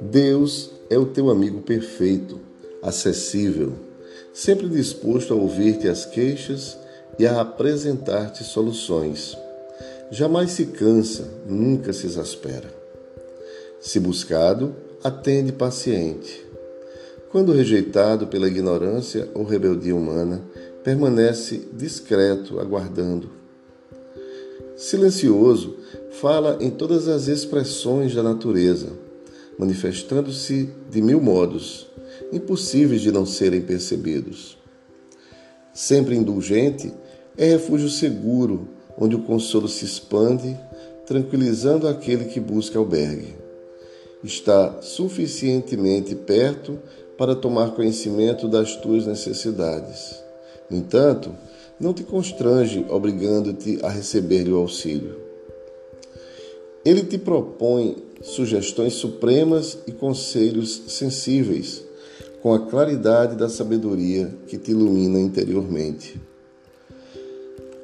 Deus é o teu amigo perfeito, acessível, sempre disposto a ouvir-te as queixas e a apresentar-te soluções. Jamais se cansa, nunca se exaspera. Se buscado, atende paciente. Quando rejeitado pela ignorância ou rebeldia humana, permanece discreto, aguardando. Silencioso, fala em todas as expressões da natureza manifestando-se de mil modos, impossíveis de não serem percebidos. Sempre indulgente, é refúgio seguro, onde o consolo se expande, tranquilizando aquele que busca albergue. Está suficientemente perto para tomar conhecimento das tuas necessidades. No entanto, não te constrange obrigando-te a receber-lhe o auxílio. Ele te propõe sugestões supremas e conselhos sensíveis, com a claridade da sabedoria que te ilumina interiormente.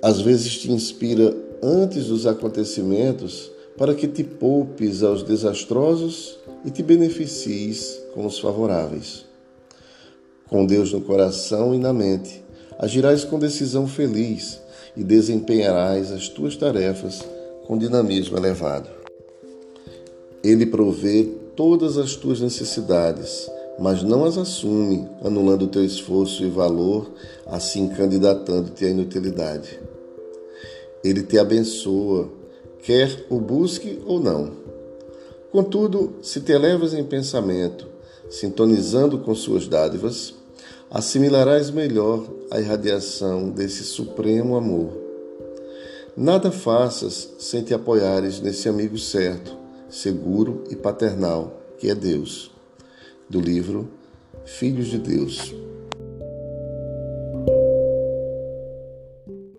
Às vezes te inspira antes dos acontecimentos para que te poupes aos desastrosos e te beneficies com os favoráveis. Com Deus no coração e na mente, agirás com decisão feliz e desempenharás as tuas tarefas com dinamismo elevado. Ele provê todas as tuas necessidades, mas não as assume, anulando o teu esforço e valor, assim candidatando-te à inutilidade. Ele te abençoa, quer o busque ou não. Contudo, se te elevas em pensamento, sintonizando com suas dádivas, assimilarás melhor a irradiação desse supremo amor. Nada faças sem te apoiares nesse amigo certo seguro e paternal, que é Deus. Do livro Filhos de Deus.